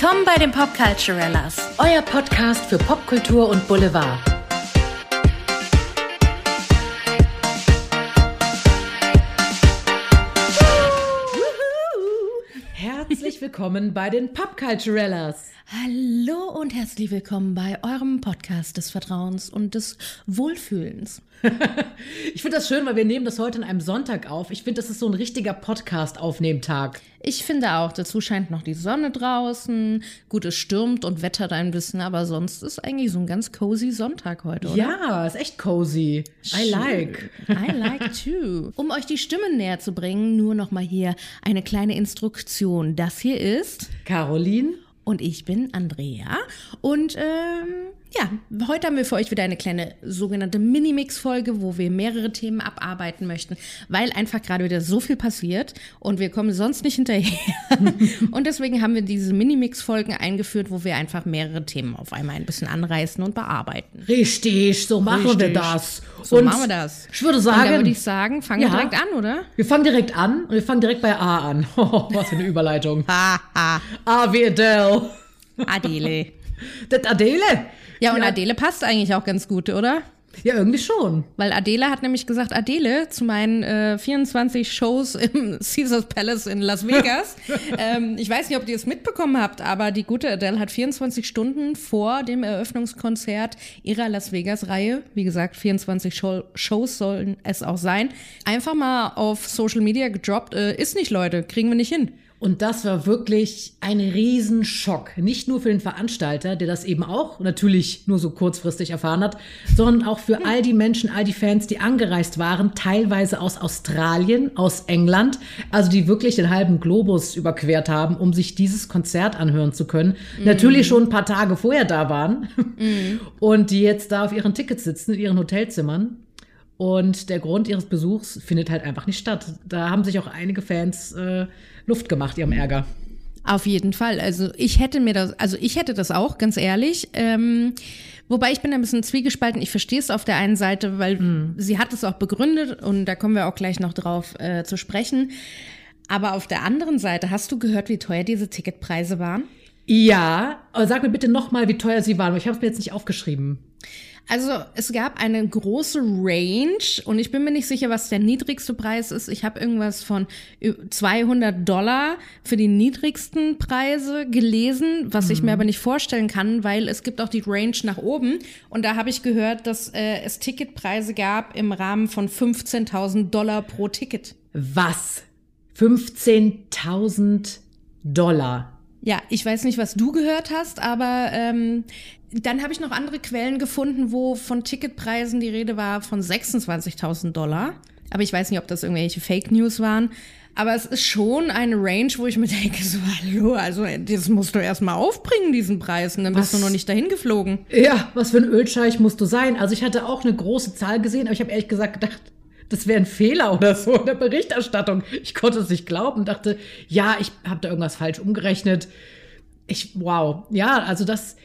Willkommen bei den Popculturellas. Euer Podcast für Popkultur und Boulevard. Herzlich willkommen bei den Popculturellas. Hallo und herzlich willkommen bei eurem Podcast des Vertrauens und des Wohlfühlens. ich finde das schön, weil wir nehmen das heute an einem Sonntag auf. Ich finde, das ist so ein richtiger Podcast-Aufnehmtag. Ich finde auch, dazu scheint noch die Sonne draußen. Gut, es stürmt und wettert ein bisschen, aber sonst ist eigentlich so ein ganz cozy Sonntag heute, oder? Ja, ist echt cozy. I like. I like too. Um euch die Stimmen näher zu bringen, nur noch mal hier eine kleine Instruktion. Das hier ist Caroline und ich bin Andrea. Und ähm, ja, heute haben wir für euch wieder eine kleine sogenannte Minimix-Folge, wo wir mehrere Themen abarbeiten möchten, weil einfach gerade wieder so viel passiert und wir kommen sonst nicht hinterher. und deswegen haben wir diese Minimix-Folgen eingeführt, wo wir einfach mehrere Themen auf einmal ein bisschen anreißen und bearbeiten. Richtig, so machen Richtig. wir das. So und machen wir das. Ich würde sagen. Und würde ich sagen, fangen ja, wir direkt an, oder? Wir fangen direkt an und wir fangen direkt bei A an. Oh, was für eine Überleitung. A wie Adele. Adele. Das Adele. Ja, und ja. Adele passt eigentlich auch ganz gut, oder? Ja, irgendwie schon. Weil Adele hat nämlich gesagt, Adele, zu meinen äh, 24 Shows im Caesars Palace in Las Vegas. ähm, ich weiß nicht, ob ihr es mitbekommen habt, aber die gute Adele hat 24 Stunden vor dem Eröffnungskonzert ihrer Las Vegas-Reihe, wie gesagt, 24 Show Shows sollen es auch sein, einfach mal auf Social Media gedroppt, äh, ist nicht, Leute, kriegen wir nicht hin. Und das war wirklich ein Riesenschock. Nicht nur für den Veranstalter, der das eben auch natürlich nur so kurzfristig erfahren hat, sondern auch für all die Menschen, all die Fans, die angereist waren, teilweise aus Australien, aus England, also die wirklich den halben Globus überquert haben, um sich dieses Konzert anhören zu können. Mhm. Natürlich schon ein paar Tage vorher da waren mhm. und die jetzt da auf ihren Tickets sitzen, in ihren Hotelzimmern. Und der Grund ihres Besuchs findet halt einfach nicht statt. Da haben sich auch einige Fans äh, Luft gemacht, ihrem Ärger. Auf jeden Fall. Also ich hätte mir das, also ich hätte das auch, ganz ehrlich. Ähm, wobei ich bin ein bisschen zwiegespalten. Ich verstehe es auf der einen Seite, weil mhm. sie hat es auch begründet und da kommen wir auch gleich noch drauf äh, zu sprechen. Aber auf der anderen Seite, hast du gehört, wie teuer diese Ticketpreise waren? Ja, aber sag mir bitte nochmal, wie teuer sie waren. Ich habe es mir jetzt nicht aufgeschrieben. Also es gab eine große Range und ich bin mir nicht sicher, was der niedrigste Preis ist. Ich habe irgendwas von 200 Dollar für die niedrigsten Preise gelesen, was mhm. ich mir mhm. aber nicht vorstellen kann, weil es gibt auch die Range nach oben und da habe ich gehört, dass äh, es Ticketpreise gab im Rahmen von 15.000 Dollar pro Ticket. Was? 15.000 Dollar? Ja, ich weiß nicht, was du gehört hast, aber ähm, dann habe ich noch andere Quellen gefunden, wo von Ticketpreisen die Rede war von 26.000 Dollar. Aber ich weiß nicht, ob das irgendwelche Fake News waren. Aber es ist schon eine Range, wo ich mir denke, so, hallo, also das musst du erstmal aufbringen, diesen Preis, und dann was? bist du noch nicht dahin geflogen. Ja, was für ein Ölscheich musst du sein? Also ich hatte auch eine große Zahl gesehen, aber ich habe ehrlich gesagt gedacht, das wäre ein Fehler oder so in der Berichterstattung. Ich konnte es nicht glauben, dachte, ja, ich habe da irgendwas falsch umgerechnet. Ich, wow, ja, also das,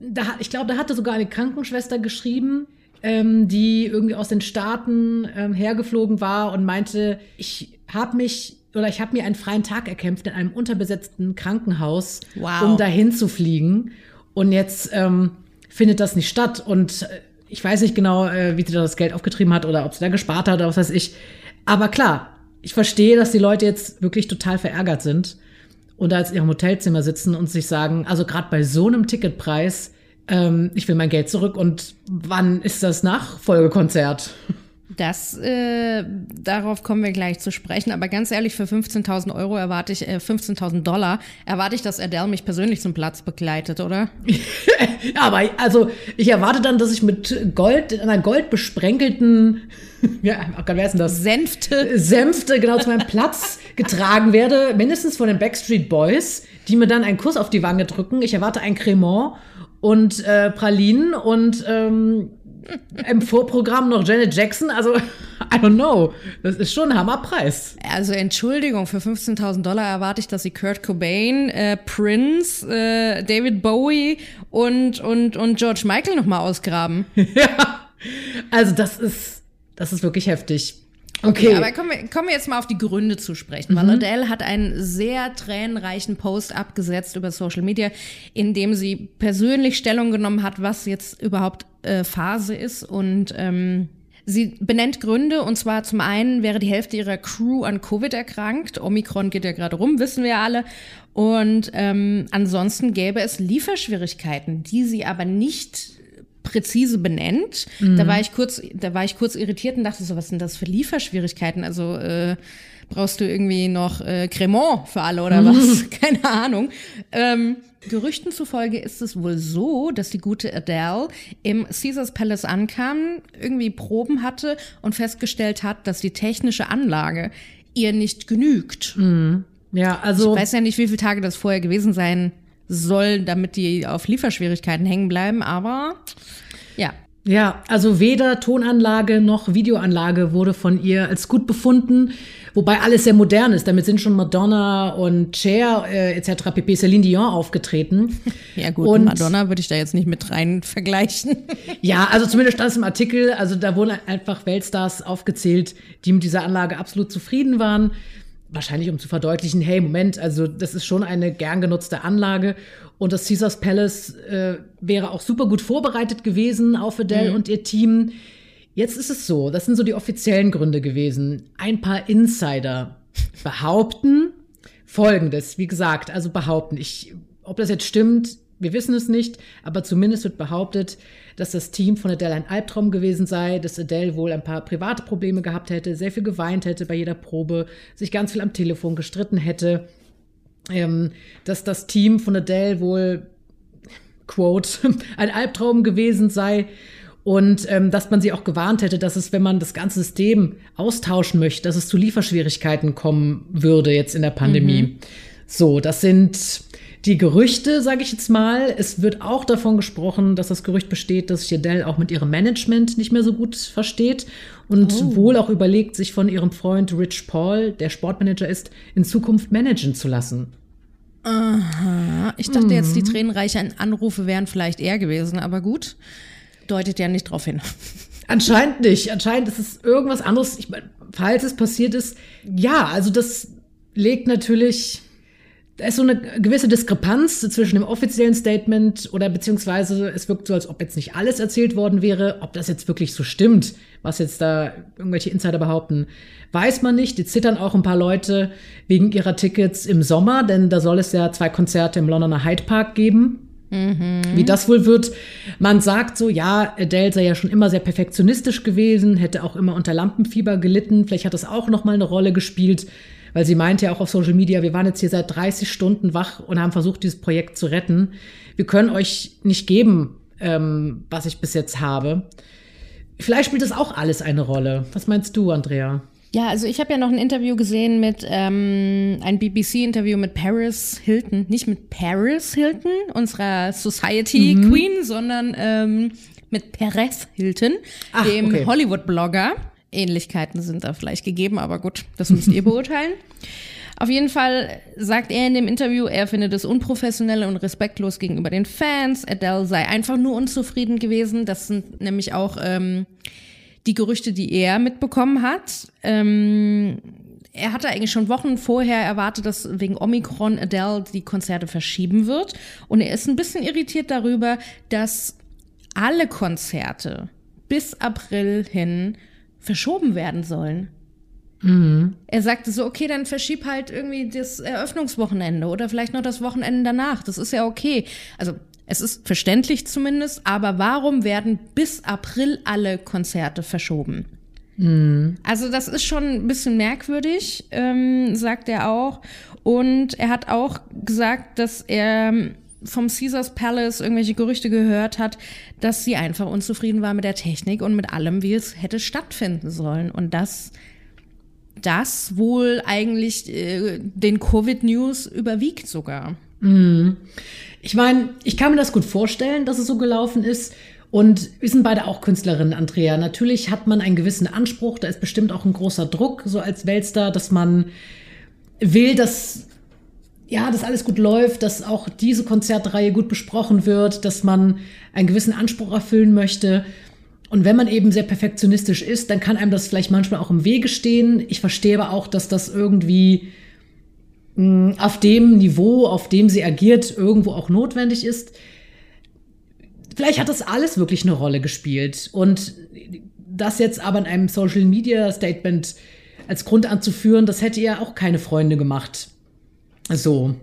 da, ich glaube, da hatte sogar eine Krankenschwester geschrieben, ähm, die irgendwie aus den Staaten ähm, hergeflogen war und meinte, ich habe mich oder ich habe mir einen freien Tag erkämpft in einem unterbesetzten Krankenhaus, wow. um dahin zu fliegen. Und jetzt ähm, findet das nicht statt. Und äh, ich weiß nicht genau, äh, wie sie da das Geld aufgetrieben hat oder ob sie da gespart hat oder was weiß ich. Aber klar, ich verstehe, dass die Leute jetzt wirklich total verärgert sind und da in ihrem Hotelzimmer sitzen und sich sagen, also gerade bei so einem Ticketpreis, ähm, ich will mein Geld zurück und wann ist das Nachfolgekonzert? Das, äh, darauf kommen wir gleich zu sprechen. Aber ganz ehrlich, für 15.000 Euro erwarte ich, äh, 15.000 Dollar, erwarte ich, dass Adele mich persönlich zum Platz begleitet, oder? aber also, ich erwarte dann, dass ich mit Gold, in einer goldbesprenkelten, ja, wer ist denn das? Sänfte. Sänfte, genau, zu meinem Platz getragen werde, mindestens von den Backstreet Boys, die mir dann einen Kuss auf die Wange drücken. Ich erwarte ein Cremant und äh, Pralinen und ähm, im Vorprogramm noch Janet Jackson. Also, I don't know. Das ist schon ein Hammerpreis. Also, Entschuldigung, für 15.000 Dollar erwarte ich, dass sie Kurt Cobain, äh, Prince, äh, David Bowie und, und, und George Michael nochmal ausgraben. ja. Also, das ist, das ist wirklich heftig. Okay. okay. aber kommen wir, kommen wir jetzt mal auf die Gründe zu sprechen, weil Adele hat einen sehr tränenreichen Post abgesetzt über Social Media, in dem sie persönlich Stellung genommen hat, was jetzt überhaupt äh, Phase ist und ähm, Sie benennt Gründe und zwar zum einen wäre die Hälfte ihrer Crew an Covid erkrankt. Omikron geht ja gerade rum, wissen wir alle. Und ähm, ansonsten gäbe es Lieferschwierigkeiten, die sie aber nicht präzise benennt. Mhm. Da war ich kurz, da war ich kurz irritiert und dachte so, was sind das für Lieferschwierigkeiten? Also äh, brauchst du irgendwie noch äh, Cremant für alle oder mhm. was? Keine Ahnung. Ähm, Gerüchten zufolge ist es wohl so, dass die gute Adele im Caesars Palace ankam, irgendwie Proben hatte und festgestellt hat, dass die technische Anlage ihr nicht genügt. Mhm. Ja, also. Ich weiß ja nicht, wie viele Tage das vorher gewesen sein soll, damit die auf Lieferschwierigkeiten hängen bleiben, aber ja. Ja, also weder Tonanlage noch Videoanlage wurde von ihr als gut befunden. Wobei alles sehr modern ist. Damit sind schon Madonna und Cher äh, etc. pp. Celine Dion aufgetreten. Ja gut, und Madonna würde ich da jetzt nicht mit rein vergleichen. ja, also zumindest stand es im Artikel. Also da wurden einfach Weltstars aufgezählt, die mit dieser Anlage absolut zufrieden waren. Wahrscheinlich um zu verdeutlichen, hey, Moment, also das ist schon eine gern genutzte Anlage. Und das Caesars Palace äh, wäre auch super gut vorbereitet gewesen auf Adele mhm. und ihr Team. Jetzt ist es so, das sind so die offiziellen Gründe gewesen. Ein paar Insider behaupten Folgendes, wie gesagt, also behaupten, ich, ob das jetzt stimmt, wir wissen es nicht, aber zumindest wird behauptet, dass das Team von Adele ein Albtraum gewesen sei, dass Adele wohl ein paar private Probleme gehabt hätte, sehr viel geweint hätte bei jeder Probe, sich ganz viel am Telefon gestritten hätte, ähm, dass das Team von Adele wohl, quote, ein Albtraum gewesen sei und ähm, dass man sie auch gewarnt hätte, dass es, wenn man das ganze System austauschen möchte, dass es zu Lieferschwierigkeiten kommen würde jetzt in der Pandemie. Mhm. So, das sind die Gerüchte, sage ich jetzt mal. Es wird auch davon gesprochen, dass das Gerücht besteht, dass Adele auch mit ihrem Management nicht mehr so gut versteht und oh. wohl auch überlegt, sich von ihrem Freund Rich Paul, der Sportmanager ist, in Zukunft managen zu lassen. Aha. Ich dachte mhm. jetzt, die tränenreichen Anrufe wären vielleicht eher gewesen, aber gut deutet ja nicht drauf hin. Anscheinend nicht. Anscheinend ist es irgendwas anderes. Ich meine, falls es passiert ist, ja, also das legt natürlich, da ist so eine gewisse Diskrepanz zwischen dem offiziellen Statement oder beziehungsweise es wirkt so, als ob jetzt nicht alles erzählt worden wäre. Ob das jetzt wirklich so stimmt, was jetzt da irgendwelche Insider behaupten, weiß man nicht. Die zittern auch ein paar Leute wegen ihrer Tickets im Sommer, denn da soll es ja zwei Konzerte im Londoner Hyde Park geben. Mhm. Wie das wohl wird. Man sagt so, ja, Adele sei ja schon immer sehr perfektionistisch gewesen, hätte auch immer unter Lampenfieber gelitten. Vielleicht hat das auch noch mal eine Rolle gespielt, weil sie meinte ja auch auf Social Media, wir waren jetzt hier seit 30 Stunden wach und haben versucht, dieses Projekt zu retten. Wir können euch nicht geben, ähm, was ich bis jetzt habe. Vielleicht spielt das auch alles eine Rolle. Was meinst du, Andrea? Ja, also ich habe ja noch ein Interview gesehen mit, ähm, ein BBC-Interview mit Paris Hilton. Nicht mit Paris Hilton, unserer Society mhm. Queen, sondern ähm, mit Perez Hilton, Ach, dem okay. Hollywood-Blogger. Ähnlichkeiten sind da vielleicht gegeben, aber gut, das müsst ihr beurteilen. Auf jeden Fall sagt er in dem Interview, er findet es unprofessionell und respektlos gegenüber den Fans. Adele sei einfach nur unzufrieden gewesen. Das sind nämlich auch ähm, die Gerüchte, die er mitbekommen hat. Ähm, er hatte eigentlich schon Wochen vorher erwartet, dass wegen Omikron Adele die Konzerte verschieben wird. Und er ist ein bisschen irritiert darüber, dass alle Konzerte bis April hin verschoben werden sollen. Mhm. Er sagte so, okay, dann verschieb halt irgendwie das Eröffnungswochenende oder vielleicht noch das Wochenende danach. Das ist ja okay. Also es ist verständlich zumindest, aber warum werden bis April alle Konzerte verschoben? Mhm. Also das ist schon ein bisschen merkwürdig, ähm, sagt er auch. Und er hat auch gesagt, dass er vom Caesars Palace irgendwelche Gerüchte gehört hat, dass sie einfach unzufrieden war mit der Technik und mit allem, wie es hätte stattfinden sollen. Und dass das wohl eigentlich äh, den Covid-News überwiegt sogar. Mhm. Ich meine, ich kann mir das gut vorstellen, dass es so gelaufen ist. Und wir sind beide auch Künstlerinnen, Andrea. Natürlich hat man einen gewissen Anspruch, da ist bestimmt auch ein großer Druck, so als Weltstar, dass man will, dass ja, dass alles gut läuft, dass auch diese Konzertreihe gut besprochen wird, dass man einen gewissen Anspruch erfüllen möchte. Und wenn man eben sehr perfektionistisch ist, dann kann einem das vielleicht manchmal auch im Wege stehen. Ich verstehe aber auch, dass das irgendwie mh, auf dem Niveau, auf dem sie agiert, irgendwo auch notwendig ist. Vielleicht hat das alles wirklich eine Rolle gespielt. Und das jetzt aber in einem Social Media Statement als Grund anzuführen, das hätte ihr auch keine Freunde gemacht. So.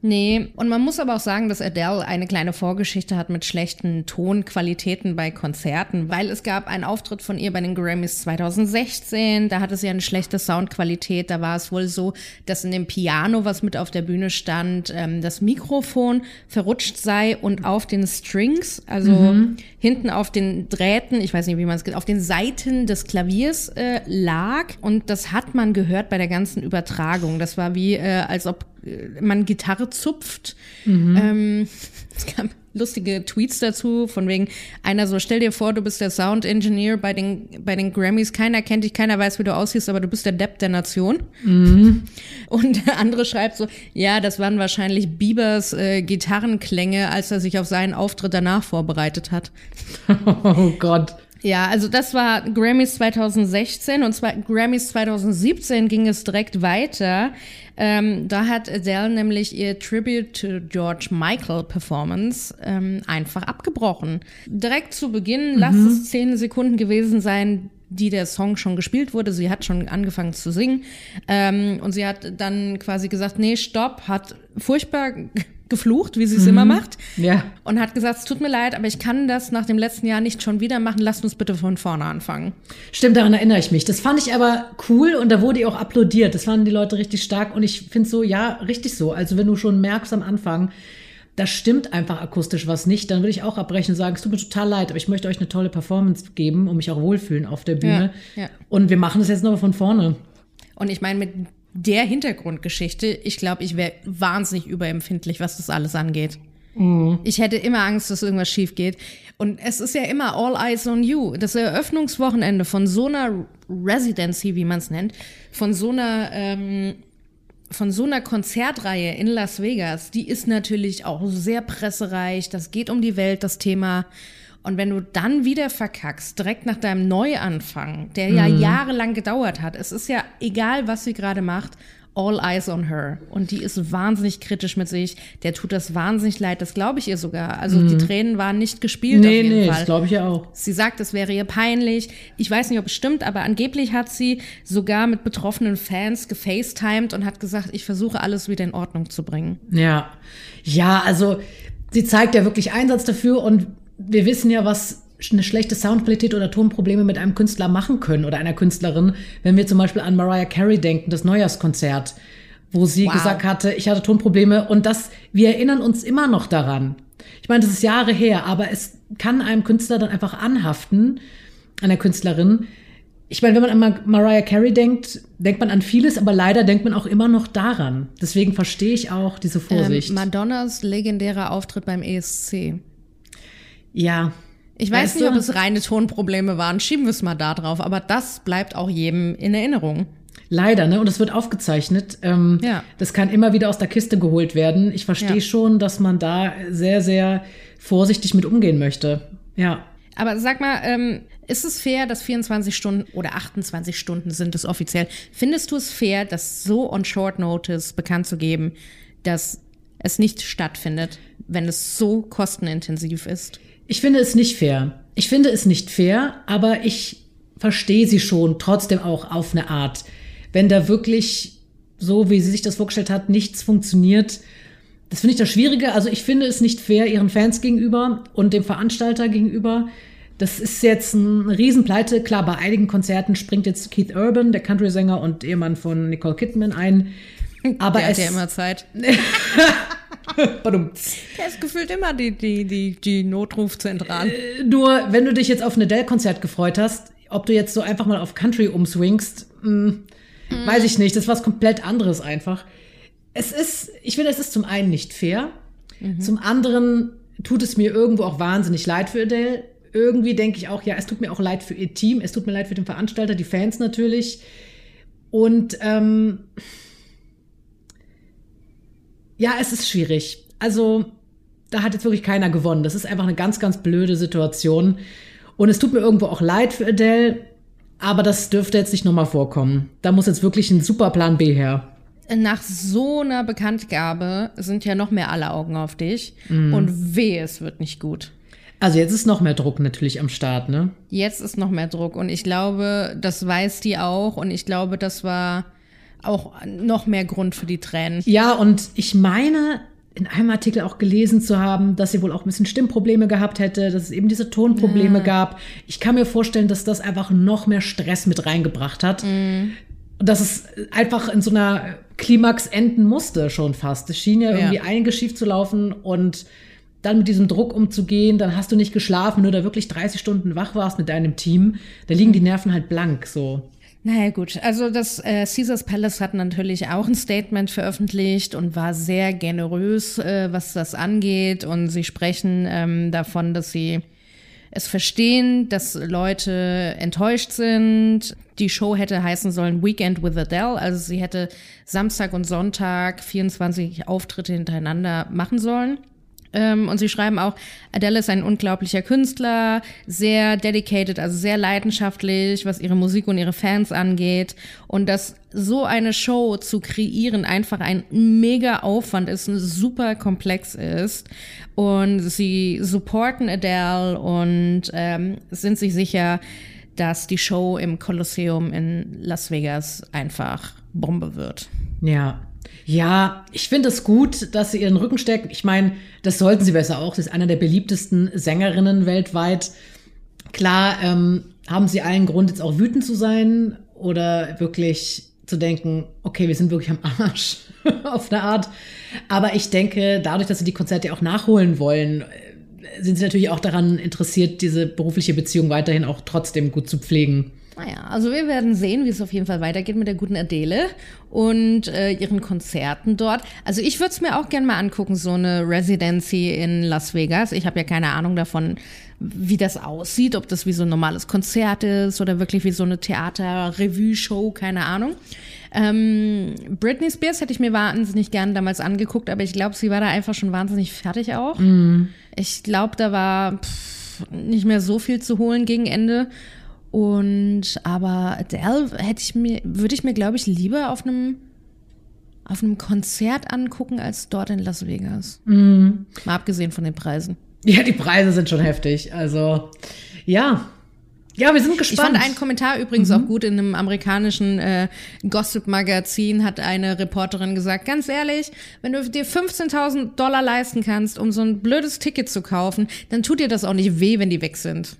Nee, und man muss aber auch sagen, dass Adele eine kleine Vorgeschichte hat mit schlechten Tonqualitäten bei Konzerten, weil es gab einen Auftritt von ihr bei den Grammys 2016, da hatte sie eine schlechte Soundqualität, da war es wohl so, dass in dem Piano, was mit auf der Bühne stand, ähm, das Mikrofon verrutscht sei und auf den Strings, also mhm. hinten auf den Drähten, ich weiß nicht, wie man es geht, auf den Seiten des Klaviers äh, lag und das hat man gehört bei der ganzen Übertragung. Das war wie, äh, als ob man Gitarre zupft. Mhm. Ähm, es gab lustige Tweets dazu, von wegen einer so, stell dir vor, du bist der Sound Engineer bei den, bei den Grammys, keiner kennt dich, keiner weiß, wie du aussiehst, aber du bist der Depp der Nation. Mhm. Und der andere schreibt so, ja, das waren wahrscheinlich Biebers äh, Gitarrenklänge, als er sich auf seinen Auftritt danach vorbereitet hat. Oh Gott. Ja, also das war Grammys 2016 und zwar Grammys 2017 ging es direkt weiter. Ähm, da hat Adele nämlich ihr Tribute to George Michael Performance ähm, einfach abgebrochen. Direkt zu Beginn, mhm. lass es zehn Sekunden gewesen sein, die der Song schon gespielt wurde. Sie hat schon angefangen zu singen ähm, und sie hat dann quasi gesagt, nee, stopp, hat furchtbar geflucht, wie sie es mhm. immer macht. Ja. Und hat gesagt, es tut mir leid, aber ich kann das nach dem letzten Jahr nicht schon wieder machen. Lasst uns bitte von vorne anfangen. Stimmt, daran erinnere ich mich. Das fand ich aber cool und da wurde ihr auch applaudiert. Das fanden die Leute richtig stark und ich finde so, ja, richtig so. Also wenn du schon merkst am Anfang, da stimmt einfach akustisch was nicht, dann würde ich auch abbrechen und sagen, es tut mir total leid, aber ich möchte euch eine tolle Performance geben und mich auch wohlfühlen auf der Bühne. Ja, ja. Und wir machen das jetzt nochmal von vorne. Und ich meine, mit der Hintergrundgeschichte, ich glaube, ich wäre wahnsinnig überempfindlich, was das alles angeht. Mhm. Ich hätte immer Angst, dass irgendwas schief geht. Und es ist ja immer All Eyes on You. Das Eröffnungswochenende von so einer Residency, wie man es nennt, von so einer ähm, von so einer Konzertreihe in Las Vegas, die ist natürlich auch sehr pressereich. Das geht um die Welt, das Thema. Und wenn du dann wieder verkackst, direkt nach deinem Neuanfang, der ja mhm. jahrelang gedauert hat, es ist ja egal, was sie gerade macht, all eyes on her. Und die ist wahnsinnig kritisch mit sich. Der tut das wahnsinnig leid. Das glaube ich ihr sogar. Also mhm. die Tränen waren nicht gespielt nee, auf jeden nee, Fall. Das glaube ich ja auch. Sie sagt, es wäre ihr peinlich. Ich weiß nicht, ob es stimmt, aber angeblich hat sie sogar mit betroffenen Fans gefacetimed und hat gesagt, ich versuche alles wieder in Ordnung zu bringen. Ja. Ja, also sie zeigt ja wirklich Einsatz dafür und wir wissen ja, was eine schlechte Soundqualität oder Tonprobleme mit einem Künstler machen können oder einer Künstlerin, wenn wir zum Beispiel an Mariah Carey denken, das Neujahrskonzert, wo sie wow. gesagt hatte, ich hatte Tonprobleme und das, wir erinnern uns immer noch daran. Ich meine, das ist Jahre her, aber es kann einem Künstler dann einfach anhaften, einer Künstlerin. Ich meine, wenn man an Mariah Carey denkt, denkt man an vieles, aber leider denkt man auch immer noch daran. Deswegen verstehe ich auch diese Vorsicht. Ähm, Madonnas legendärer Auftritt beim ESC. Ja. Ich weiß weißt nicht, ob es reine Tonprobleme waren. Schieben wir es mal da drauf. Aber das bleibt auch jedem in Erinnerung. Leider, ne? Und es wird aufgezeichnet. Ähm, ja. Das kann immer wieder aus der Kiste geholt werden. Ich verstehe ja. schon, dass man da sehr, sehr vorsichtig mit umgehen möchte. Ja. Aber sag mal, ähm, ist es fair, dass 24 Stunden oder 28 Stunden sind es offiziell? Findest du es fair, das so on short notice bekannt zu geben, dass es nicht stattfindet, wenn es so kostenintensiv ist? Ich finde es nicht fair. Ich finde es nicht fair, aber ich verstehe sie schon trotzdem auch auf eine Art. Wenn da wirklich so, wie sie sich das vorgestellt hat, nichts funktioniert, das finde ich das Schwierige. Also ich finde es nicht fair ihren Fans gegenüber und dem Veranstalter gegenüber. Das ist jetzt ein Riesenpleite. Klar, bei einigen Konzerten springt jetzt Keith Urban, der Country-Sänger und Ehemann von Nicole Kidman ein. Aber der es, hat ja immer Zeit. Der ist gefühlt immer die, die, die, die Notrufzentrale. Äh, nur, wenn du dich jetzt auf ein Adele-Konzert gefreut hast, ob du jetzt so einfach mal auf Country umswingst, mh, mm. weiß ich nicht. Das ist was komplett anderes einfach. Es ist, ich finde, es ist zum einen nicht fair. Mhm. Zum anderen tut es mir irgendwo auch wahnsinnig leid für Adele. Irgendwie denke ich auch, ja, es tut mir auch leid für ihr Team, es tut mir leid für den Veranstalter, die Fans natürlich. Und ähm, ja, es ist schwierig. Also, da hat jetzt wirklich keiner gewonnen. Das ist einfach eine ganz, ganz blöde Situation. Und es tut mir irgendwo auch leid für Adele, aber das dürfte jetzt nicht nochmal vorkommen. Da muss jetzt wirklich ein super Plan B her. Nach so einer Bekanntgabe sind ja noch mehr alle Augen auf dich. Und weh, es wird nicht gut. Also jetzt ist noch mehr Druck natürlich am Start, ne? Jetzt ist noch mehr Druck. Und ich glaube, das weiß die auch. Und ich glaube, das war auch noch mehr Grund für die Tränen. Ja, und ich meine, in einem Artikel auch gelesen zu haben, dass sie wohl auch ein bisschen Stimmprobleme gehabt hätte, dass es eben diese Tonprobleme gab. Ich kann mir vorstellen, dass das einfach noch mehr Stress mit reingebracht hat. Dass es einfach in so einer Klimax enden musste schon fast. Es schien ja irgendwie Ja. einiges schief zu laufen und dann mit diesem Druck umzugehen, dann hast du nicht geschlafen, du da wirklich 30 Stunden wach warst mit deinem Team, da liegen die Nerven halt blank so. Naja, gut. Also das äh, Caesars Palace hat natürlich auch ein Statement veröffentlicht und war sehr generös, äh, was das angeht. Und sie sprechen ähm, davon, dass sie es verstehen, dass Leute enttäuscht sind. Die Show hätte heißen sollen Weekend with Adele. Also sie hätte Samstag und Sonntag 24 Auftritte hintereinander machen sollen. Ähm, und sie schreiben auch, Adele ist ein unglaublicher Künstler, sehr dedicated, also sehr leidenschaftlich, was ihre Musik und ihre Fans angeht. Und dass so eine Show zu kreieren einfach ein mega Aufwand ist super komplex ist. Und sie supporten Adele und ähm, sind sich sicher, dass die Show im Kolosseum in Las Vegas einfach Bombe wird. Ja. Ja, ich finde es gut, dass sie ihren Rücken stecken. Ich meine, das sollten sie besser auch. Sie ist einer der beliebtesten Sängerinnen weltweit. Klar, ähm, haben sie allen Grund, jetzt auch wütend zu sein oder wirklich zu denken, okay, wir sind wirklich am Arsch auf eine Art. Aber ich denke, dadurch, dass sie die Konzerte auch nachholen wollen, äh, sind sie natürlich auch daran interessiert, diese berufliche Beziehung weiterhin auch trotzdem gut zu pflegen. Naja, also wir werden sehen, wie es auf jeden Fall weitergeht mit der guten Adele und äh, ihren Konzerten dort. Also ich würde es mir auch gern mal angucken, so eine Residency in Las Vegas. Ich habe ja keine Ahnung davon, wie das aussieht, ob das wie so ein normales Konzert ist oder wirklich wie so eine Theater-Revue-Show, keine Ahnung. Ähm, Britney Spears hätte ich mir wahnsinnig gern damals angeguckt, aber ich glaube, sie war da einfach schon wahnsinnig fertig auch. Ich glaube, da war pff, nicht mehr so viel zu holen gegen Ende. Und aber Adele hätte ich mir, würde ich mir, glaube ich, lieber auf einem auf einem Konzert angucken als dort in Las Vegas. Mal abgesehen von den Preisen. Ja, die Preise sind schon heftig. Also, ja. Ja, wir sind Ich gespannt. fand einen Kommentar übrigens auch gut in einem amerikanischen äh, Gossip-Magazin hat eine Reporterin gesagt, ganz ehrlich, wenn du dir 15.000 Dollar leisten kannst, um so ein blödes Ticket zu kaufen, dann tut dir das auch nicht weh, wenn die weg sind.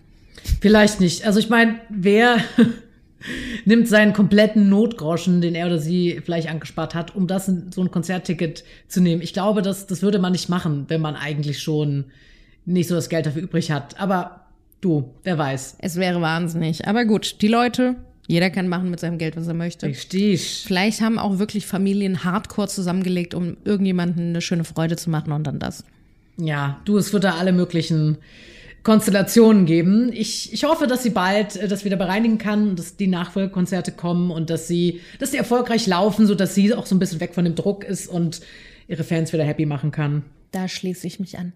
Vielleicht nicht. Also ich meine, wer nimmt seinen kompletten Notgroschen, den er oder sie vielleicht angespart hat, um das in so ein Konzertticket zu nehmen? Ich glaube, das, das würde man nicht machen, wenn man eigentlich schon nicht so das Geld dafür übrig hat. Aber du, wer weiß. Es wäre wahnsinnig. Aber gut, die Leute, jeder kann machen mit seinem Geld, was er möchte. Richtig. Vielleicht haben auch wirklich Familien hardcore zusammengelegt, um irgendjemanden eine schöne Freude zu machen und dann das. Ja, du, es wird da alle möglichen Konstellationen geben. Ich, ich hoffe, dass sie bald äh, das wieder bereinigen kann, dass die Nachfolgekonzerte kommen und dass sie, dass sie erfolgreich laufen, so dass sie auch so ein bisschen weg von dem Druck ist und ihre Fans wieder happy machen kann. Da schließe ich mich an.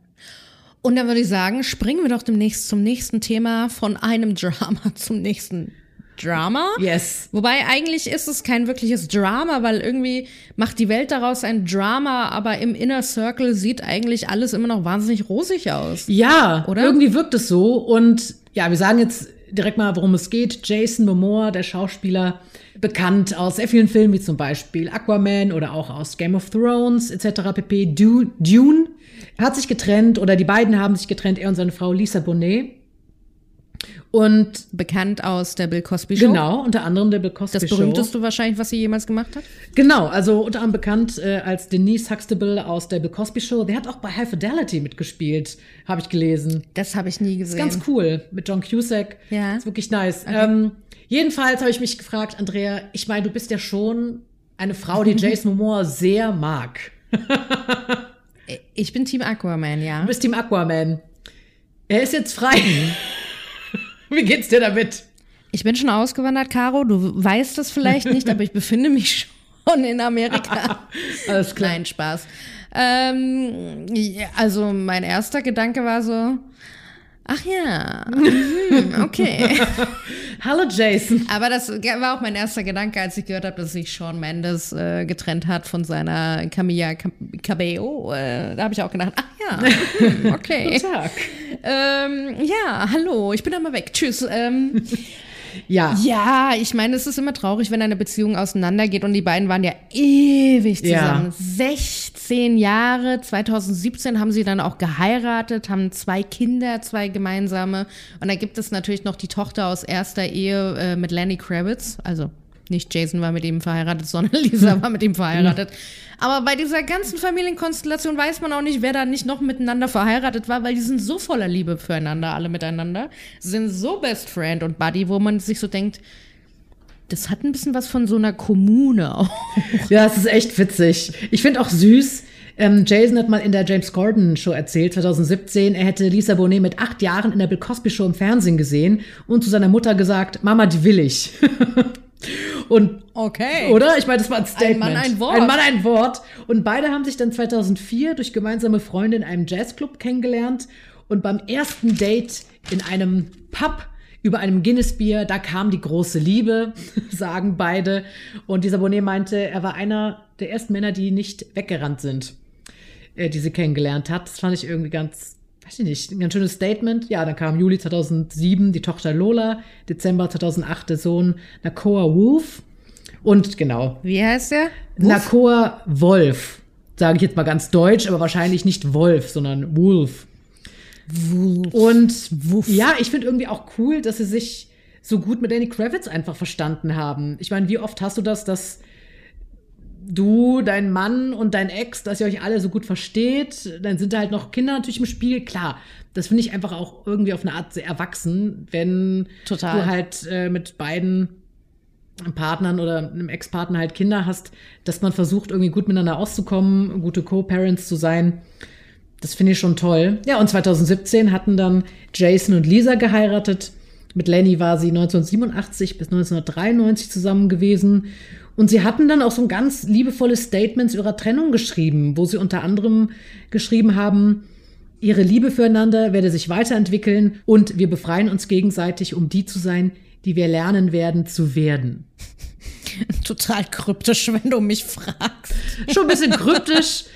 Und dann würde ich sagen, springen wir doch demnächst zum nächsten Thema von einem Drama zum nächsten Drama. Yes. Wobei eigentlich ist es kein wirkliches Drama, weil irgendwie macht die Welt daraus ein Drama, aber im Inner Circle sieht eigentlich alles immer noch wahnsinnig rosig aus. Ja, Oder? irgendwie wirkt es so. Und ja, wir sagen jetzt direkt mal, worum es geht. Jason Momoa, der Schauspieler, bekannt aus sehr vielen Filmen, wie zum Beispiel Aquaman oder auch aus Game of Thrones etc. pp. Du- Dune hat sich getrennt oder die beiden haben sich getrennt, er und seine Frau Lisa Bonet. Und Bekannt aus der Bill Cosby Show. genau, unter anderem der Bill Cosby Das Show. berühmteste wahrscheinlich, was sie jemals gemacht hat. Genau, also unter anderem bekannt äh, als Denise Huxtable aus der Bill Cosby Show. Der hat auch bei High Fidelity mitgespielt, habe ich gelesen. Das habe ich nie gesehen. Ganz cool mit John Cusack. Ja. Ist wirklich nice. Ähm, jedenfalls habe ich mich gefragt, Andrea, ich meine, du bist ja schon eine Frau, die Jason Momoa sehr mag. Ich bin Team Aquaman, ja. Du bist Team Aquaman. Er ist jetzt frei. Wie geht's dir damit? Ich bin schon ausgewandert, Caro. Du weißt das vielleicht nicht, aber ich befinde mich schon in Amerika. Alles klar. Nein, Spaß. Ähm, also mein erster Gedanke war so, Ach ja, mhm, okay. Hallo Jason. Aber das war auch mein erster Gedanke, als ich gehört habe, dass sich Sean Mendes äh, getrennt hat von seiner Camilla Cabello. Äh, da habe ich auch gedacht, ach ja, mhm, okay. Guten Tag. Ähm, ja, hallo, ich bin einmal weg. Tschüss. Ähm, Ja. ja, ich meine, es ist immer traurig, wenn eine Beziehung auseinandergeht und die beiden waren ja ewig zusammen. Ja. 16 Jahre, 2017 haben sie dann auch geheiratet, haben zwei Kinder, zwei gemeinsame. Und da gibt es natürlich noch die Tochter aus erster Ehe äh, mit Lenny Kravitz, also nicht Jason war mit ihm verheiratet, sondern Lisa war mit ihm verheiratet. Aber bei dieser ganzen Familienkonstellation weiß man auch nicht, wer da nicht noch miteinander verheiratet war, weil die sind so voller Liebe füreinander, alle miteinander. Sind so Best Friend und Buddy, wo man sich so denkt, das hat ein bisschen was von so einer Kommune auch. Ja, es ist echt witzig. Ich finde auch süß. Ähm, Jason hat mal in der James Gordon Show erzählt, 2017, er hätte Lisa Bonet mit acht Jahren in der Bill Cosby Show im Fernsehen gesehen und zu seiner Mutter gesagt, Mama, die will ich. und Okay. Oder? Ich meine, das war ein Statement. Mann, ein Wort. Ein Mann, ein Wort. Und beide haben sich dann 2004 durch gemeinsame Freunde in einem Jazzclub kennengelernt. Und beim ersten Date in einem Pub über einem Guinness-Bier, da kam die große Liebe, sagen beide. Und dieser Bonet meinte, er war einer der ersten Männer, die nicht weggerannt sind, äh, die sie kennengelernt hat. Das fand ich irgendwie ganz, weiß ich nicht, ein ganz schönes Statement. Ja, dann kam Juli 2007 die Tochter Lola, Dezember 2008 der Sohn Nakoa Wolf. Und genau, Wie heißt der? Nakoa Wolf. Sage ich jetzt mal ganz deutsch, aber wahrscheinlich nicht Wolf, sondern Wolf. Und ja, ich finde irgendwie auch cool, dass sie sich so gut mit Danny Kravitz einfach verstanden haben. Ich meine, wie oft hast du das, dass du, dein Mann und dein Ex, dass ihr euch alle so gut versteht, dann sind da halt noch Kinder natürlich im Spiel. Klar, das finde ich einfach auch irgendwie auf eine Art sehr erwachsen, wenn Total. du halt äh, mit beiden Partnern oder einem Ex-Partner halt Kinder hast, dass man versucht, irgendwie gut miteinander auszukommen, gute Co-Parents zu sein. Das finde ich schon toll. Ja, und 2017 hatten dann Jason und Lisa geheiratet. Mit Lenny war sie 1987 bis 1993 zusammen gewesen. Und sie hatten dann auch so ein ganz liebevolles Statement zu ihrer Trennung geschrieben, wo sie unter anderem geschrieben haben, ihre Liebe füreinander werde sich weiterentwickeln und wir befreien uns gegenseitig, um die zu sein, die wir lernen werden zu werden. Total kryptisch, wenn du mich fragst. Schon ein bisschen kryptisch.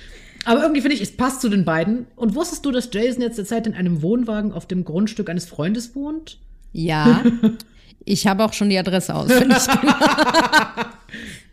Aber irgendwie finde ich, es passt zu den beiden. Und wusstest du, dass Jason jetzt derzeit in einem Wohnwagen auf dem Grundstück eines Freundes wohnt? Ja. Ich habe auch schon die Adresse auswendig gemacht.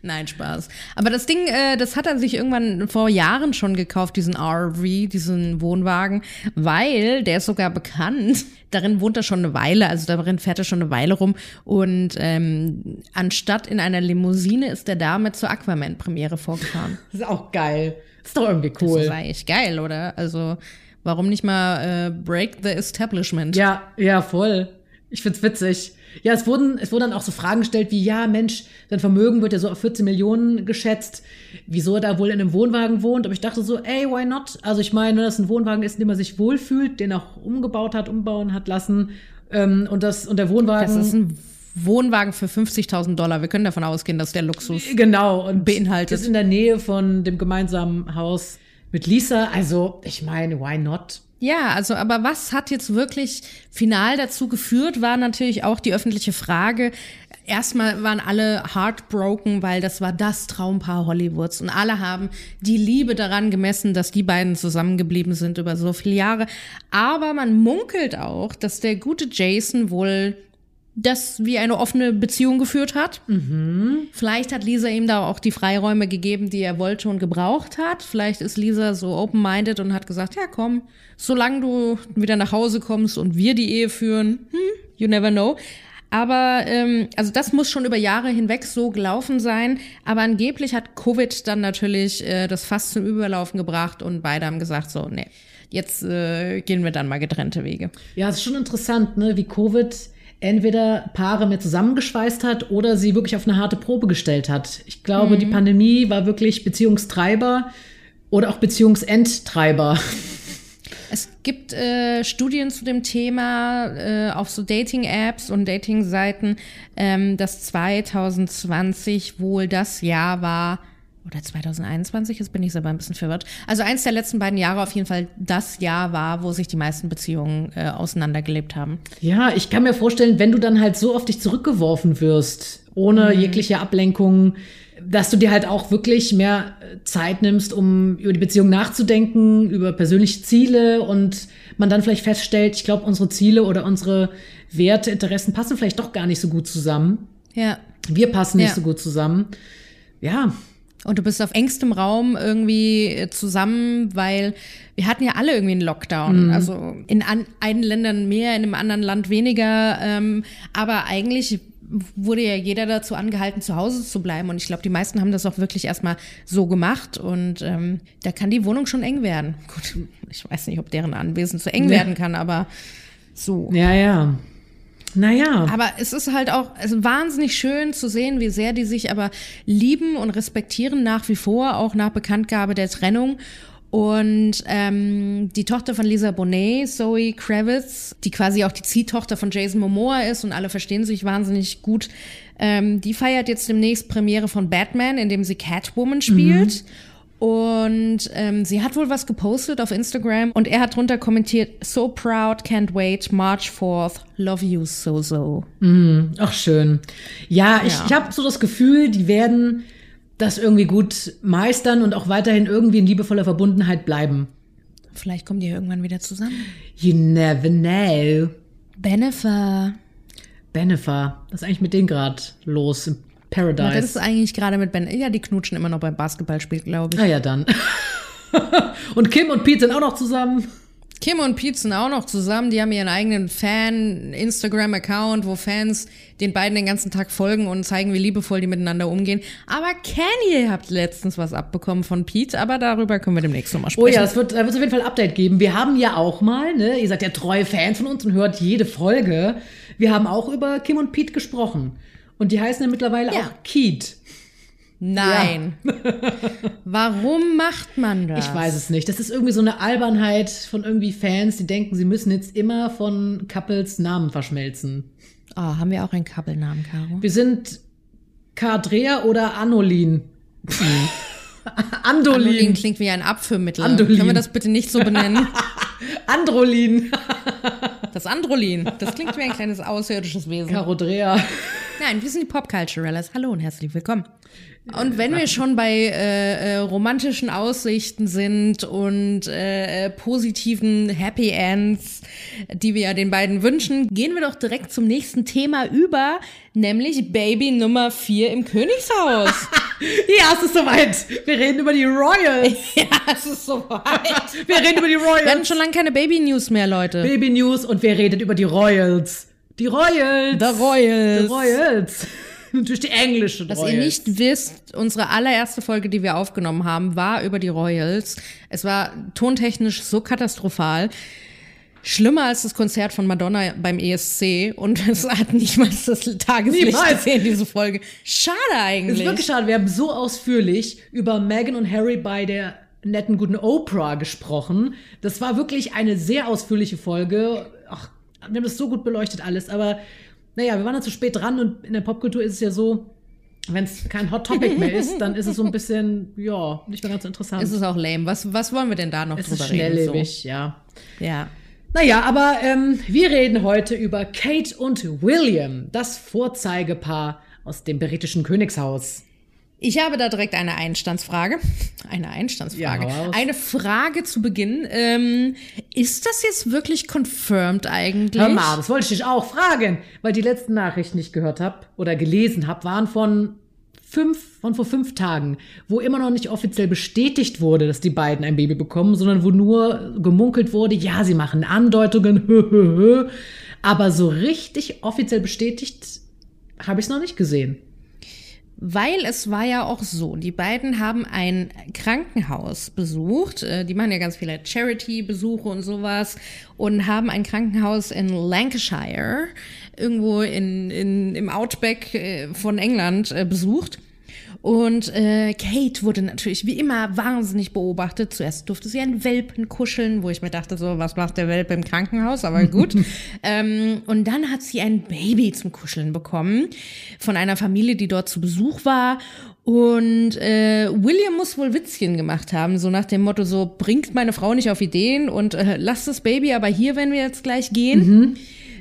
Nein, Spaß. Aber das Ding, äh, das hat er sich irgendwann vor Jahren schon gekauft, diesen RV, diesen Wohnwagen, weil der ist sogar bekannt. Darin wohnt er schon eine Weile, also darin fährt er schon eine Weile rum. Und ähm, anstatt in einer Limousine ist er damit zur Aquaman-Premiere vorgefahren. Das ist auch geil. Das ist doch irgendwie Das cool. ist eigentlich geil, oder? Also, warum nicht mal äh, Break the Establishment? Ja, ja, voll. Ich find's witzig. Ja, es wurden, es wurden dann auch so Fragen gestellt wie, ja, Mensch, sein Vermögen wird ja so auf 14 Millionen geschätzt. Wieso er da wohl in einem Wohnwagen wohnt? Aber ich dachte so, ey, why not? Also ich meine, dass ein Wohnwagen ist, in dem er sich wohlfühlt, den er auch umgebaut hat, umbauen hat lassen. Ähm, und das, und der Wohnwagen. Das ist ein Wohnwagen für 50.000 Dollar. Wir können davon ausgehen, dass der Luxus Genau, und beinhaltet. ist in der Nähe von dem gemeinsamen Haus mit Lisa. Also, ich meine, why not? Ja, also, aber was hat jetzt wirklich final dazu geführt, war natürlich auch die öffentliche Frage. Erstmal waren alle heartbroken, weil das war das Traumpaar Hollywoods und alle haben die Liebe daran gemessen, dass die beiden zusammengeblieben sind über so viele Jahre. Aber man munkelt auch, dass der gute Jason wohl das wie eine offene Beziehung geführt hat. Vielleicht hat Lisa ihm da auch die Freiräume gegeben, die er wollte und gebraucht hat. Vielleicht ist Lisa so open-minded und hat gesagt, ja komm, solange du wieder nach Hause kommst und wir die Ehe führen, hm, you never know. Aber ähm, also das muss schon über Jahre hinweg so gelaufen sein. Aber angeblich hat Covid dann natürlich äh, das Fass zum Überlaufen gebracht und beide haben gesagt, so, nee, jetzt äh, gehen wir dann mal getrennte Wege. Ja, es ist schon interessant, ne, wie Covid entweder Paare mehr zusammengeschweißt hat oder sie wirklich auf eine harte Probe gestellt hat. Ich glaube, die Pandemie war wirklich Beziehungstreiber oder auch Beziehungsendtreiber. Es gibt äh, Studien zu dem Thema äh, auf so Dating-Apps und Dating-Seiten, ähm, dass 2020 wohl das Jahr war oder 2021, jetzt bin ich selber ein bisschen verwirrt. Also eins der letzten beiden Jahre auf jeden Fall das Jahr war, wo sich die meisten Beziehungen äh, auseinandergelebt haben. Ja, ich kann mir vorstellen, wenn du dann halt so auf dich zurückgeworfen wirst, ohne mhm. jegliche Ablenkung, dass du dir halt auch wirklich mehr Zeit nimmst, um über die Beziehung nachzudenken, über persönliche Ziele und man dann vielleicht feststellt, ich glaube, unsere Ziele oder unsere Werte, Interessen passen vielleicht doch gar nicht so gut zusammen. Ja. Wir passen nicht ja. so gut zusammen. Ja, und du bist auf engstem Raum irgendwie äh, zusammen, weil wir hatten ja alle irgendwie einen Lockdown. Mhm. Also in an, einen Ländern mehr, in einem anderen Land weniger. Ähm, aber eigentlich wurde ja jeder dazu angehalten, zu Hause zu bleiben. Und ich glaube, die meisten haben das auch wirklich erstmal so gemacht. Und ähm, da kann die Wohnung schon eng werden. Gut, ich weiß nicht, ob deren Anwesen zu eng ja. werden kann, aber so. Ja, ja. Naja. Aber es ist halt auch es wahnsinnig schön zu sehen, wie sehr die sich aber lieben und respektieren nach wie vor, auch nach Bekanntgabe der Trennung. Und ähm, die Tochter von Lisa Bonet, Zoe Kravitz, die quasi auch die Ziehtochter von Jason Momoa ist und alle verstehen sich wahnsinnig gut, ähm, die feiert jetzt demnächst Premiere von Batman, in dem sie Catwoman spielt. Mhm. Und ähm, sie hat wohl was gepostet auf Instagram und er hat drunter kommentiert, so proud, can't wait, March 4th, love you so so. Mm, ach schön. Ja, ich, ja. ich habe so das Gefühl, die werden das irgendwie gut meistern und auch weiterhin irgendwie in liebevoller Verbundenheit bleiben. Vielleicht kommen die irgendwann wieder zusammen. You never know. Benefer. Benefer. Was ist eigentlich mit denen gerade los Paradise. Das ist eigentlich gerade mit Ben. Ja, die knutschen immer noch beim Basketballspiel, glaube ich. Ah ja, dann. und Kim und Pete sind auch noch zusammen. Kim und Pete sind auch noch zusammen. Die haben ihren eigenen Fan-Instagram-Account, wo Fans den beiden den ganzen Tag folgen und zeigen, wie liebevoll die miteinander umgehen. Aber Kanye habt letztens was abbekommen von Pete, aber darüber können wir demnächst nochmal sprechen. Oh ja, es wird, da wird es auf jeden Fall ein Update geben. Wir haben ja auch mal, ne, ihr seid ja treue Fans von uns und hört jede Folge. Wir haben auch über Kim und Pete gesprochen. Und die heißen ja mittlerweile ja. auch Keat. Nein. Ja. Warum macht man das? Ich weiß es nicht. Das ist irgendwie so eine Albernheit von irgendwie Fans, die denken, sie müssen jetzt immer von Couples Namen verschmelzen. Oh, haben wir auch einen Couple-Namen, Caro? Wir sind Cardrea oder Anolin. Andolin. Andolin klingt wie ein Abführmittel. Andolin. Können wir das bitte nicht so benennen? Androlin. Das Androlin. Das klingt wie ein kleines außerirdisches Wesen. Carodrea. Nein, wir sind die Popculturellas. Hallo und herzlich willkommen. Und wenn wir schon bei äh, äh, romantischen Aussichten sind und äh, äh, positiven Happy Ends, die wir ja den beiden wünschen, gehen wir doch direkt zum nächsten Thema über, nämlich Baby Nummer 4 im Königshaus. ja, es ist soweit. Wir reden über die Royals. ja, es ist soweit. wir reden über die Royals. Wir hatten schon lange keine Baby News mehr, Leute. Baby News und wir reden über die Royals. Die Royals. The Royals. The Royals. Natürlich die englische Was ihr nicht wisst, unsere allererste Folge, die wir aufgenommen haben, war über die Royals. Es war tontechnisch so katastrophal. Schlimmer als das Konzert von Madonna beim ESC und es hat nicht mal das Tageslicht Niemals. gesehen, diese Folge. Schade eigentlich. Es ist wirklich schade. Wir haben so ausführlich über Meghan und Harry bei der netten guten Oprah gesprochen. Das war wirklich eine sehr ausführliche Folge. Ach, wir haben das so gut beleuchtet alles, aber naja, wir waren dann zu spät dran und in der Popkultur ist es ja so, wenn es kein Hot Topic mehr ist, dann ist es so ein bisschen, ja, nicht mehr ganz so interessant. Ist es auch lame. Was, was wollen wir denn da noch es drüber ist schnelllebig, reden? So? ja. Ja. Naja, aber ähm, wir reden heute über Kate und William, das Vorzeigepaar aus dem britischen Königshaus. Ich habe da direkt eine Einstandsfrage. Eine Einstandsfrage. Ja, eine Frage zu Beginn. Ähm, ist das jetzt wirklich confirmed eigentlich? Hör mal, das wollte ich dich auch fragen, weil die letzten Nachrichten, die ich gehört habe oder gelesen habe, waren von fünf, von vor fünf Tagen, wo immer noch nicht offiziell bestätigt wurde, dass die beiden ein Baby bekommen, sondern wo nur gemunkelt wurde, ja, sie machen Andeutungen, aber so richtig offiziell bestätigt habe ich es noch nicht gesehen. Weil es war ja auch so, die beiden haben ein Krankenhaus besucht, äh, die machen ja ganz viele Charity-Besuche und sowas und haben ein Krankenhaus in Lancashire, irgendwo in, in, im Outback äh, von England äh, besucht. Und äh, Kate wurde natürlich wie immer wahnsinnig beobachtet. Zuerst durfte sie einen Welpen kuscheln, wo ich mir dachte, so, was macht der Welpe im Krankenhaus? Aber gut. ähm, und dann hat sie ein Baby zum Kuscheln bekommen von einer Familie, die dort zu Besuch war. Und äh, William muss wohl Witzchen gemacht haben, so nach dem Motto, so bringt meine Frau nicht auf Ideen und äh, lasst das Baby aber hier, wenn wir jetzt gleich gehen. Mhm.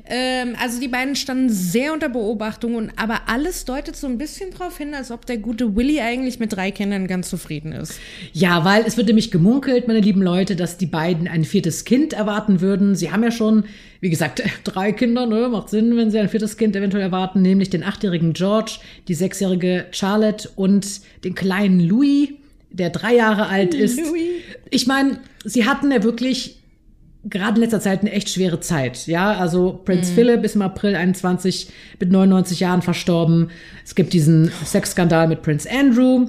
Ähm, also die beiden standen sehr unter Beobachtung und aber alles deutet so ein bisschen darauf hin, als ob der gute Willy eigentlich mit drei Kindern ganz zufrieden ist. Ja, weil es wird nämlich gemunkelt, meine lieben Leute, dass die beiden ein viertes Kind erwarten würden. Sie haben ja schon, wie gesagt, drei Kinder, ne? Macht Sinn, wenn sie ein viertes Kind eventuell erwarten, nämlich den achtjährigen George, die sechsjährige Charlotte und den kleinen Louis, der drei Jahre alt ist. Louis. Ich meine, sie hatten ja wirklich gerade in letzter Zeit eine echt schwere Zeit. Ja, also Prinz mhm. Philip ist im April 21 mit 99 Jahren verstorben. Es gibt diesen Sexskandal mit Prinz Andrew.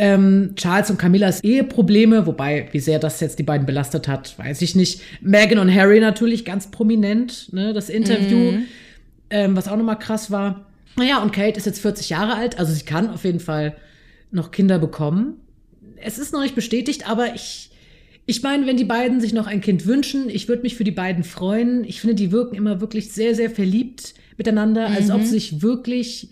Ähm, Charles und Camillas Eheprobleme, wobei, wie sehr das jetzt die beiden belastet hat, weiß ich nicht. Meghan und Harry natürlich ganz prominent, ne, das Interview, mhm. ähm, was auch nochmal krass war. Naja, und Kate ist jetzt 40 Jahre alt, also sie kann auf jeden Fall noch Kinder bekommen. Es ist noch nicht bestätigt, aber ich, ich meine, wenn die beiden sich noch ein Kind wünschen, ich würde mich für die beiden freuen. Ich finde, die wirken immer wirklich sehr, sehr verliebt miteinander, mhm. als ob sie sich wirklich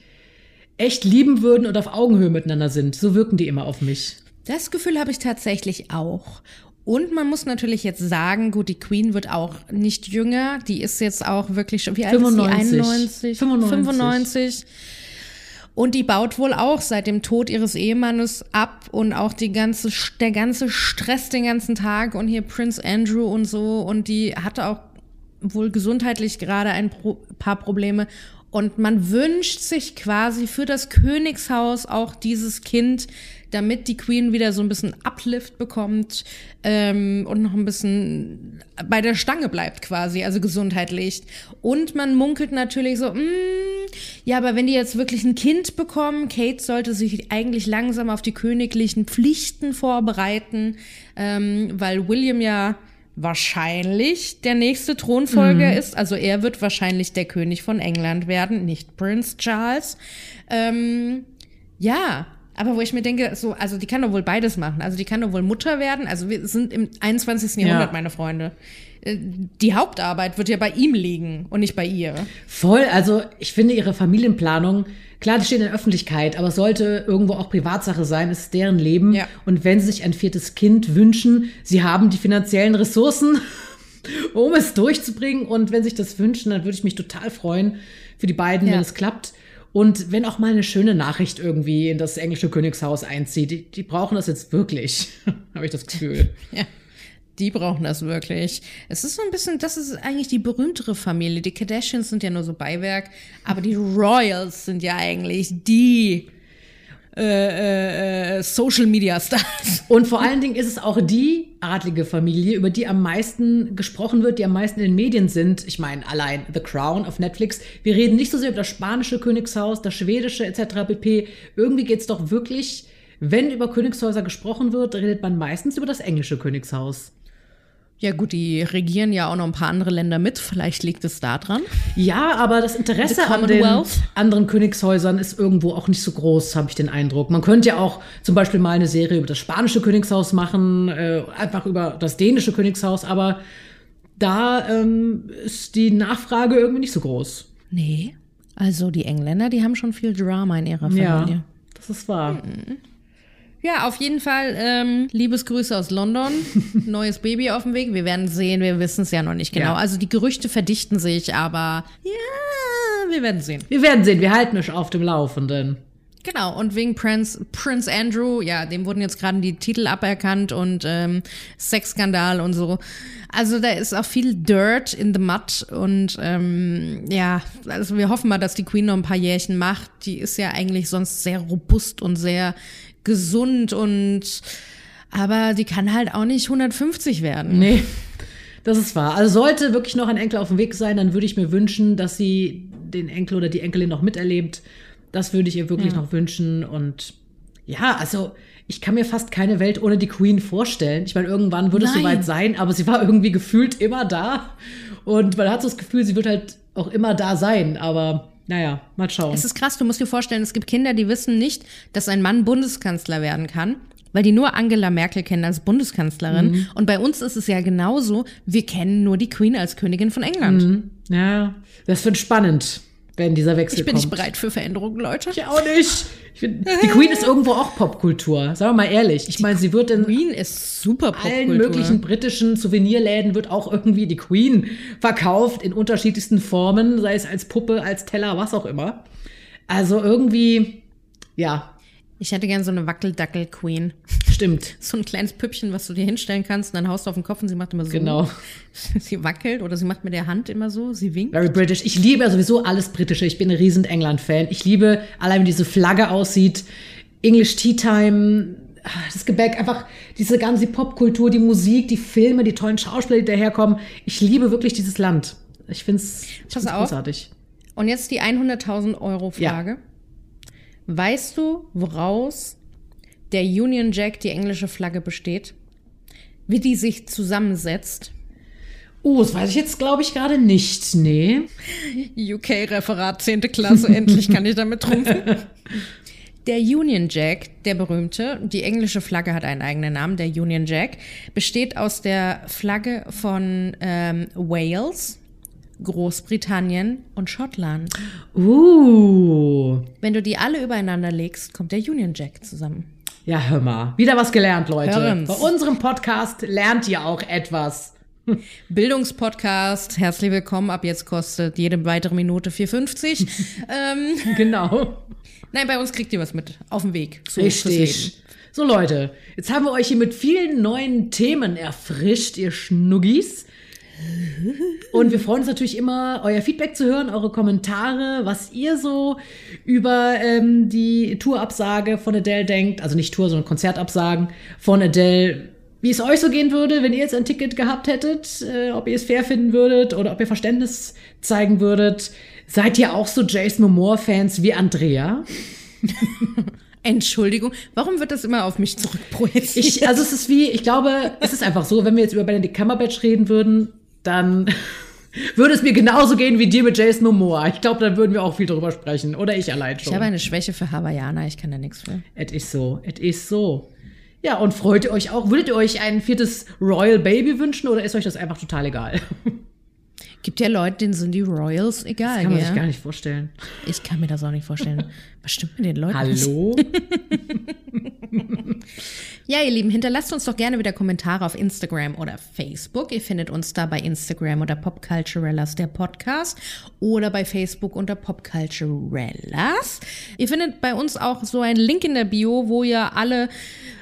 echt lieben würden und auf Augenhöhe miteinander sind. So wirken die immer auf mich. Das Gefühl habe ich tatsächlich auch. Und man muss natürlich jetzt sagen, gut, die Queen wird auch nicht jünger. Die ist jetzt auch wirklich schon, wie alt 95. ist sie? 91? 95. 95. Und die baut wohl auch seit dem Tod ihres Ehemannes ab und auch die ganze, der ganze Stress den ganzen Tag und hier Prince Andrew und so. Und die hatte auch wohl gesundheitlich gerade ein paar Probleme. Und man wünscht sich quasi für das Königshaus auch dieses Kind, damit die Queen wieder so ein bisschen Uplift bekommt ähm, und noch ein bisschen bei der Stange bleibt quasi, also gesundheitlich. Und man munkelt natürlich so, mh, mm, ja, aber wenn die jetzt wirklich ein Kind bekommen, Kate sollte sich eigentlich langsam auf die königlichen Pflichten vorbereiten, ähm, weil William ja wahrscheinlich der nächste Thronfolger mhm. ist. Also er wird wahrscheinlich der König von England werden, nicht Prince Charles. Ähm, ja, aber wo ich mir denke, so, also die kann doch wohl beides machen. Also die kann doch wohl Mutter werden. Also wir sind im 21. Ja. Jahrhundert, meine Freunde. Äh, die Hauptarbeit wird ja bei ihm liegen und nicht bei ihr. Voll, also ich finde ihre Familienplanung, klar, die steht in der Öffentlichkeit, aber sollte irgendwo auch Privatsache sein, es ist deren Leben. Ja. Und wenn sie sich ein viertes Kind wünschen, sie haben die finanziellen Ressourcen, um es durchzubringen. Und wenn sich das wünschen, dann würde ich mich total freuen für die beiden, ja. wenn es klappt. Und wenn auch mal eine schöne Nachricht irgendwie in das englische Königshaus einzieht, die, die brauchen das jetzt wirklich, habe ich das Gefühl. ja. Die brauchen das wirklich. Es ist so ein bisschen, das ist eigentlich die berühmtere Familie. Die Kardashians sind ja nur so Beiwerk, aber die Royals sind ja eigentlich die äh, äh, Social Media Stars. Und vor allen Dingen ist es auch die adlige Familie, über die am meisten gesprochen wird, die am meisten in den Medien sind. Ich meine, allein The Crown auf Netflix. Wir reden nicht so sehr über das spanische Königshaus, das schwedische etc. pp. Irgendwie geht es doch wirklich, wenn über Königshäuser gesprochen wird, redet man meistens über das englische Königshaus. Ja gut, die regieren ja auch noch ein paar andere Länder mit. Vielleicht liegt es da dran. Ja, aber das Interesse an den anderen Königshäusern ist irgendwo auch nicht so groß, habe ich den Eindruck. Man könnte ja auch zum Beispiel mal eine Serie über das spanische Königshaus machen, äh, einfach über das dänische Königshaus, aber da ähm, ist die Nachfrage irgendwie nicht so groß. Nee, also die Engländer, die haben schon viel Drama in ihrer Familie. Ja, das ist wahr. Mhm. Ja, auf jeden Fall ähm, Liebesgrüße aus London. Neues Baby auf dem Weg. Wir werden sehen, wir wissen es ja noch nicht genau. Ja. Also die Gerüchte verdichten sich, aber ja, wir werden sehen. Wir werden sehen, wir halten euch auf dem Laufenden. Genau, und wegen Prince, Prince Andrew, ja, dem wurden jetzt gerade die Titel aberkannt und ähm, Sexskandal und so. Also da ist auch viel Dirt in the Mud und ähm, ja, also wir hoffen mal, dass die Queen noch ein paar Jährchen macht. Die ist ja eigentlich sonst sehr robust und sehr gesund und aber die kann halt auch nicht 150 werden. Nee. Das ist wahr. Also sollte wirklich noch ein Enkel auf dem Weg sein, dann würde ich mir wünschen, dass sie den Enkel oder die Enkelin noch miterlebt. Das würde ich ihr wirklich ja. noch wünschen. Und ja, also ich kann mir fast keine Welt ohne die Queen vorstellen. Ich meine, irgendwann würde es soweit sein, aber sie war irgendwie gefühlt immer da. Und man hat so das Gefühl, sie wird halt auch immer da sein. Aber naja, mal schauen. Es ist krass, du musst dir vorstellen, es gibt Kinder, die wissen nicht, dass ein Mann Bundeskanzler werden kann, weil die nur Angela Merkel kennen als Bundeskanzlerin. Mhm. Und bei uns ist es ja genauso, wir kennen nur die Queen als Königin von England. Mhm. Ja, das wird spannend, wenn dieser Wechsel Ich bin kommt. nicht bereit für Veränderungen, Leute. Ich auch nicht. Ich find, die Queen ist irgendwo auch Popkultur. Sagen wir mal ehrlich. Ich meine, sie wird in Queen ist super Popkultur. allen möglichen britischen Souvenirläden wird auch irgendwie die Queen verkauft in unterschiedlichsten Formen, sei es als Puppe, als Teller, was auch immer. Also irgendwie, ja, Ich hätte gern so eine Wackeldackel-Queen. stimmt. So ein kleines Püppchen, was du dir hinstellen kannst, und dann haust du auf den Kopf und sie macht immer so. Genau. Sie wackelt oder sie macht mit der Hand immer so, sie winkt. Very British. Ich liebe ja sowieso alles Britische. Ich bin ein riesen England-Fan. Ich liebe allein, wie diese Flagge aussieht. English Tea Time, ah, das Gebäck, einfach diese ganze Popkultur, die Musik, die Filme, die tollen Schauspieler, die daherkommen. Ich liebe wirklich dieses Land. Ich finde es großartig. Und jetzt die 100.000 Euro Frage. Weißt du, woraus der Union Jack, die englische Flagge, besteht? Wie die sich zusammensetzt? Oh, das weiß ich jetzt, glaube ich, gerade nicht. Nee. UK-Referat 10. Klasse, endlich kann ich damit trumpfen. Der Union Jack, der berühmte, die englische Flagge hat einen eigenen Namen, der Union Jack, besteht aus der Flagge von ähm, Wales, Großbritannien und Schottland. Uh. Wenn du die alle übereinander legst, kommt der Union Jack zusammen. Ja, hör mal. Wieder was gelernt, Leute. Hören's. Bei unserem Podcast lernt ihr auch etwas. Bildungspodcast, herzlich willkommen. Ab jetzt kostet jede weitere Minute 4,50. ähm, Genau. nein, bei uns kriegt ihr was mit auf dem Weg. So. Richtig. So, Leute, jetzt haben wir euch hier mit vielen neuen Themen erfrischt, ihr Schnuggis. Und wir freuen uns natürlich immer, euer Feedback zu hören, eure Kommentare, was ihr so über ähm, die Tourabsage von Adele denkt. Also nicht Tour, sondern Konzertabsagen von Adele. Wie es euch so gehen würde, wenn ihr jetzt ein Ticket gehabt hättet, äh, ob ihr es fair finden würdet oder ob ihr Verständnis zeigen würdet. Seid ihr auch so Jason Momoa-Fans wie Andrea? Entschuldigung, warum wird das immer auf mich zurückprojiziert? Ich, also es ist wie, ich glaube, es ist einfach so, wenn wir jetzt über Benedict Cumberbatch reden würden, dann würde es mir genauso gehen wie dir mit Jason Momoa. Ich glaube, dann würden wir auch viel drüber sprechen. Oder ich allein Ich schon. habe eine Schwäche für Hawaiianer, ich kann da nichts für. Es ist so, es ist so. Ja, und freut ihr euch auch? Würdet ihr euch ein viertes Royal Baby wünschen oder ist euch das einfach total egal? Gibt ja Leute, denen sind die Royals egal, Kann man gell? sich gar nicht vorstellen. Ich kann mir das auch nicht vorstellen. Was stimmt mit den Leuten? Hallo? Ja, ihr Lieben, hinterlasst uns doch gerne wieder Kommentare auf Instagram oder Facebook. Ihr findet uns da bei Instagram unter Popculturellas, der Podcast, oder bei Facebook unter Popculturellas. Ihr findet bei uns auch so einen Link in der Bio, wo ihr alle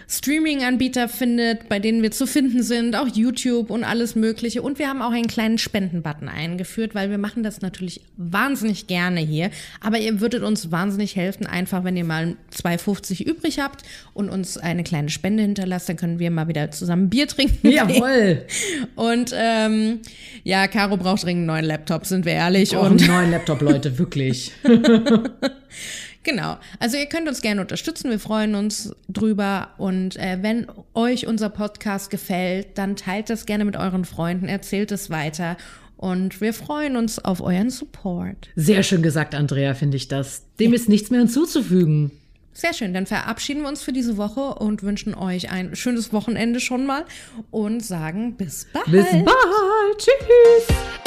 Streaming-Anbieter findet, bei denen wir zu finden sind, auch YouTube und alles Mögliche. Und wir haben auch einen kleinen Spendenbutton eingeführt, weil wir machen das natürlich wahnsinnig gerne hier. Aber ihr würdet uns wahnsinnig helfen, einfach wenn ihr mal 2,50 übrig habt und uns eine kleine Spende hinterlasst, dann können wir mal wieder zusammen Bier trinken. Jawohl. Und ähm, ja, Caro braucht dringend einen neuen Laptop, sind wir ehrlich. Auch und einen neuen Laptop, Leute, wirklich. Genau. Also ihr könnt uns gerne unterstützen. Wir freuen uns drüber. Und äh, wenn euch unser Podcast gefällt, dann teilt das gerne mit euren Freunden, erzählt es weiter. Und wir freuen uns auf euren Support. Sehr schön gesagt, Andrea, finde ich das. Dem ist nichts mehr hinzuzufügen. Sehr schön. Dann verabschieden wir uns für diese Woche und wünschen euch ein schönes Wochenende schon mal und sagen bis bald. Bis bald. Tschüss.